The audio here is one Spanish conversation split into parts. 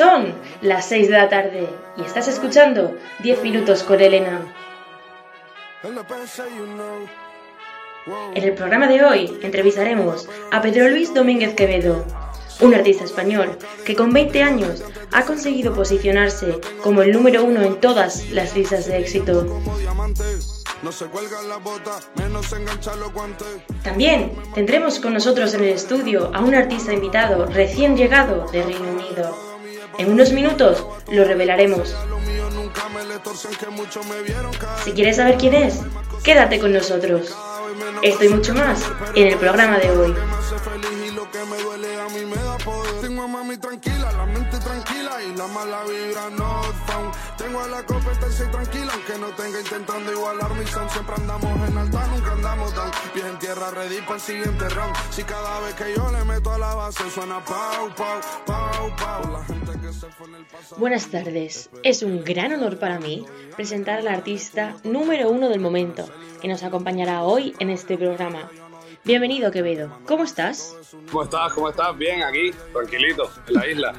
Son las 6 de la tarde y estás escuchando 10 minutos con Elena. En el programa de hoy entrevistaremos a Pedro Luis Domínguez Quevedo, un artista español que con 20 años ha conseguido posicionarse como el número uno en todas las listas de éxito. También tendremos con nosotros en el estudio a un artista invitado recién llegado de Reino Unido. En unos minutos lo revelaremos. Si quieres saber quién es, quédate con nosotros. Esto y mucho más en el programa de hoy. Tengo a mami tranquila, la mente tranquila y la mala vibra no found. Tengo a la competencia tranquila, aunque no tenga intentando igualar mi son. Siempre andamos en alta, nunca andamos down. Pies en tierra, ready para el siguiente round. Si cada vez que yo le meto a la base suena pau, pau, pau, pau. La gente que se fue en el pasado. Buenas tardes. Es un gran honor para mí presentar al artista número uno del momento que nos acompañará hoy en este programa. Bienvenido, Quevedo. ¿Cómo estás? ¿Cómo estás? ¿Cómo estás? Bien, aquí, tranquilito, en la isla.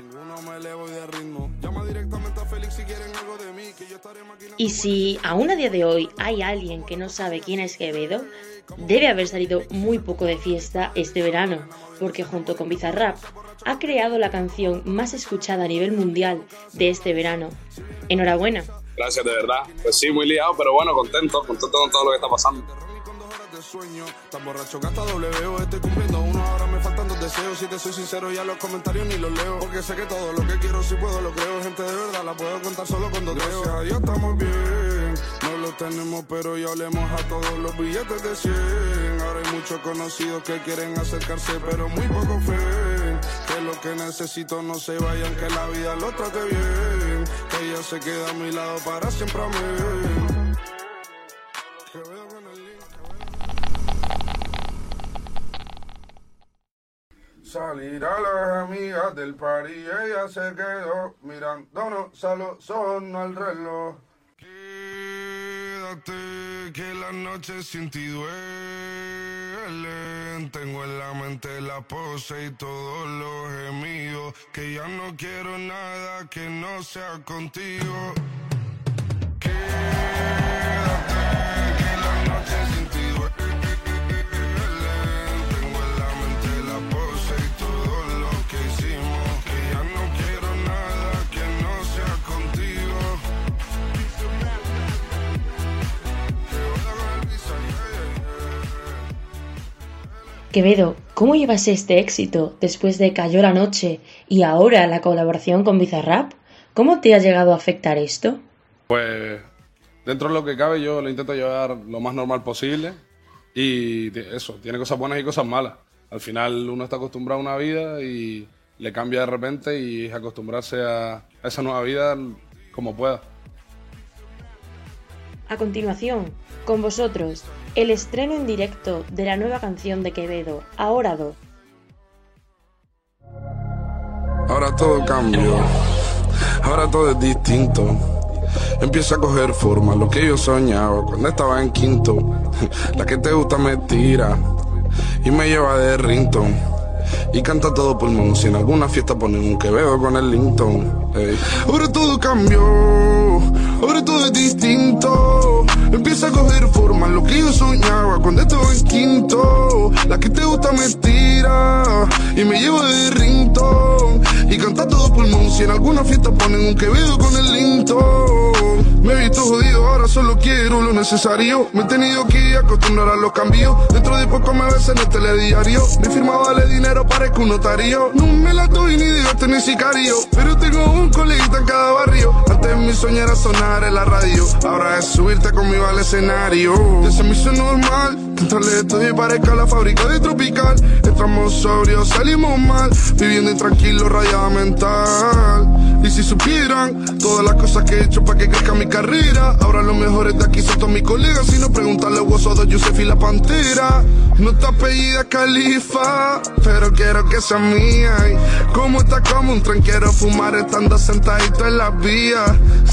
Y si aún a día de hoy hay alguien que no sabe quién es Quevedo, debe haber salido muy poco de fiesta este verano, porque junto con Bizarrap ha creado la canción más escuchada a nivel mundial de este verano. Enhorabuena. Gracias, de verdad. Pues sí, muy liado, pero bueno, contento, contento con todo lo que está pasando sueño. Tan borracho que hasta W estoy cumpliendo uno, ahora me faltan dos deseos. Si te soy sincero, ya los comentarios ni los leo. Porque sé que todo lo que quiero, si puedo, lo creo. Gente de verdad, la puedo contar solo cuando Gracias a Dios estamos bien. No lo tenemos, pero ya olemos a todos los billetes de 100. Ahora hay muchos conocidos que quieren acercarse, pero muy poco fe. Que lo que necesito no se vayan, que la vida lo trate bien. Ella se queda a mi lado para siempre a mí. Salir a las amigas del party, ella se quedó mirándonos solo son al reloj. Quédate que la noche sin ti duele. Tengo en la mente la pose y todos los gemidos. Que ya no quiero nada que no sea contigo. Quevedo, ¿cómo llevas este éxito después de Cayó la Noche y ahora la colaboración con Bizarrap? ¿Cómo te ha llegado a afectar esto? Pues dentro de lo que cabe yo lo intento llevar lo más normal posible y eso, tiene cosas buenas y cosas malas. Al final uno está acostumbrado a una vida y le cambia de repente y acostumbrarse a esa nueva vida como pueda. A continuación, con vosotros, el estreno en directo de la nueva canción de Quevedo, Ahora Do. Ahora todo cambió, ahora todo es distinto. Empieza a coger forma lo que yo soñaba cuando estaba en quinto. La que te gusta me tira y me lleva de Rinton. Y canta todo pulmón. Si en alguna fiesta ponen un Quevedo con el Linton. Ahora todo cambió, ahora todo es distinto. Empieza a coger forma lo que yo soñaba cuando estaba en quinto. La que te gusta me tira y me lleva de rington. Y canta todo pulmón. Si en alguna fiesta ponen un quevedo con el linto. Me he visto jodido, ahora solo quiero lo necesario. Me he tenido que acostumbrar a los cambios. Dentro de poco me ves en el telediario. Mi firma vale dinero, parezco un notario. No me la doy ni de gasto ni sicario. Pero tengo un coleguita en cada barrio. Sueño era sonar en la radio. Ahora es subirte conmigo al escenario. Ese mi normal. Que entrarle estudio y parezca la fábrica de Tropical. Entramos sobrios, salimos mal. Viviendo intranquilo, rayada mental. Y si supieran todas las cosas que he hecho para que crezca mi carrera. Ahora los mejores de aquí son todos mis colegas. Si no preguntarle Woso de Yusef y la Pantera. No está apellida Califa, pero quiero que sea mía. Y como está como un tren, quiero fumar estando sentadito en las vías.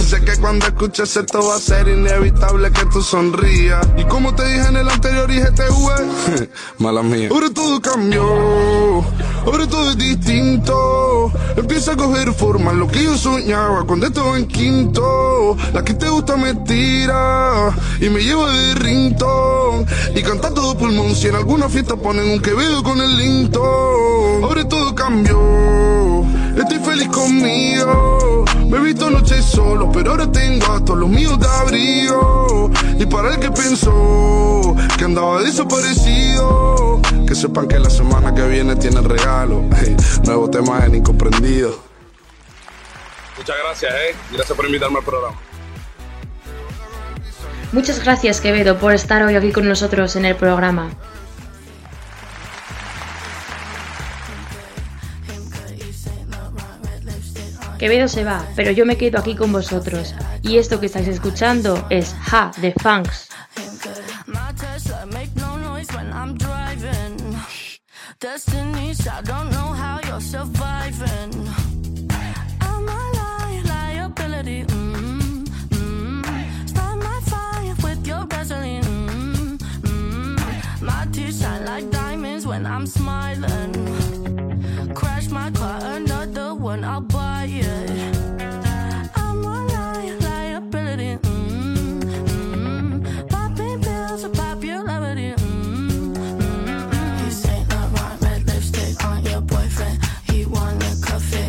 Sé que cuando escuches esto va a ser inevitable que tú sonrías. Y como te dije en el anterior IGTV, mala mía. Ahora todo cambió, Ahora todo es distinto. Empieza a coger forma lo que yo soñaba cuando estaba en quinto. La que te gusta me tira y me lleva de rinto. Y canta todo pulmón si en alguna fiesta ponen un quevedo con el linto. Ahora todo cambió. Estoy feliz conmigo. Me he visto noches solo, pero ahora tengo a todos los míos de abrigo. Y para el que pensó que andaba desaparecido, que sepan que la semana que viene tiene el regalo. nuevo tema en Incomprendido. Muchas gracias, eh. Gracias por invitarme al programa. Muchas gracias, Quevedo, por estar hoy aquí con nosotros en el programa. Quevedo se va, pero yo me quedo aquí con vosotros. Y esto que estáis escuchando es Ha de Funks. when I'm smiling. Crash my car, one, I'll buy it. I'm on your.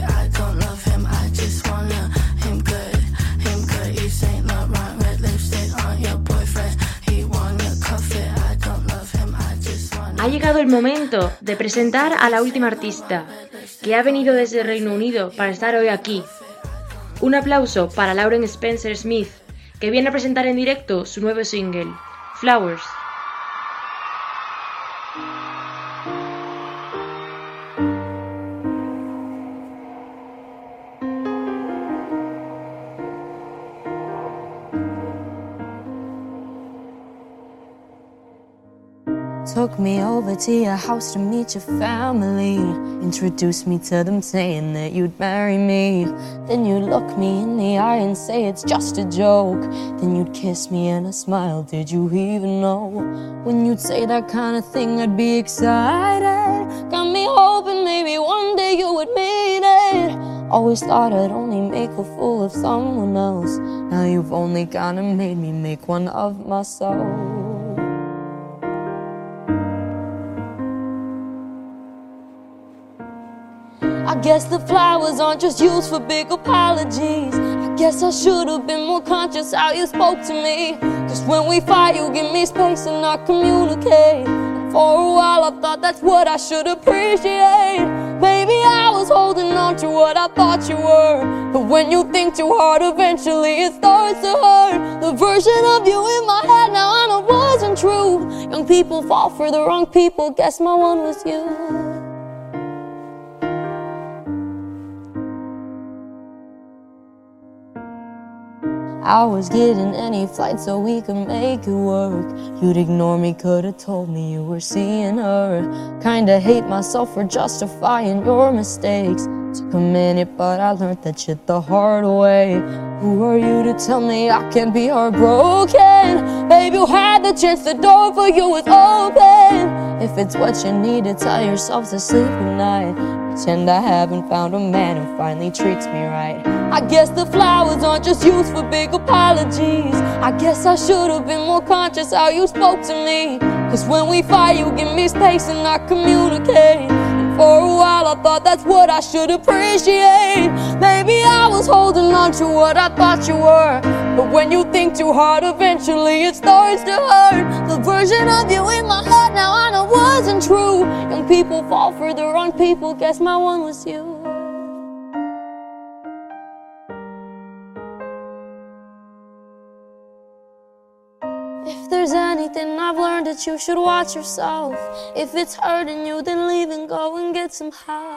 I don't. I it. I. I. Ha llegado el momento de presentar a la última artista que ha venido desde Reino Unido para estar hoy aquí. Un aplauso para Lauren Spencer Smith, que viene a presentar en directo su nuevo single, Flowers. Took me over to your house to meet your family. Introduced me to them saying that you'd marry me. Then you'd look me in the eye and say it's just a joke. Then you'd kiss me and a smile. Did you even know? When you'd say that kind of thing, I'd be excited. Got me hoping maybe one day you would mean it. Always thought I'd only make a fool of someone else. Now you've only kinda made me make one of myself. Guess the flowers aren't just used for big apologies. I guess I should have been more conscious how you spoke to me. Cause when we fight, you give me space and I communicate. For a while, I thought that's what I should appreciate. Maybe I was holding on to what I thought you were. But when you think too hard, eventually it starts to hurt. The version of you in my head now I know wasn't true. Young people fall for the wrong people, guess my one was you. I was getting any flight so we could make it work. You'd ignore me, could've told me you were seeing her. Kinda hate myself for justifying your mistakes. Took a minute, but I learned that shit the hard way. Who are you to tell me I can't be heartbroken? Babe, you had the chance, the door for you was open. If it's what you need to tell yourself to sleep at night. Pretend I haven't found a man who finally treats me right. I guess the flowers aren't just used for big apologies. I guess I should have been more conscious how you spoke to me. Cause when we fight, you give me space and I communicate. And for a while, I thought that's what I should appreciate. Maybe I was holding on to what I thought you were. But when you think too hard, eventually it starts to hurt. The version of you in my head now I know wasn't true. Young people fall for the wrong people, guess my one was you. If there's anything I've learned that you should watch yourself. If it's hurting you, then leave and go and get some help.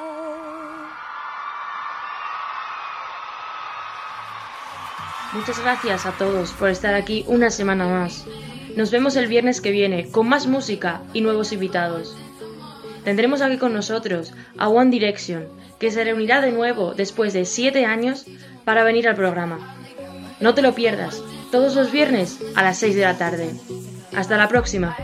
Muchas gracias a todos por estar aquí una semana más. Nos vemos el viernes que viene con más música y nuevos invitados. Tendremos aquí con nosotros a One Direction, que se reunirá de nuevo después de 7 años para venir al programa. No te lo pierdas, todos los viernes a las 6 de la tarde. Hasta la próxima.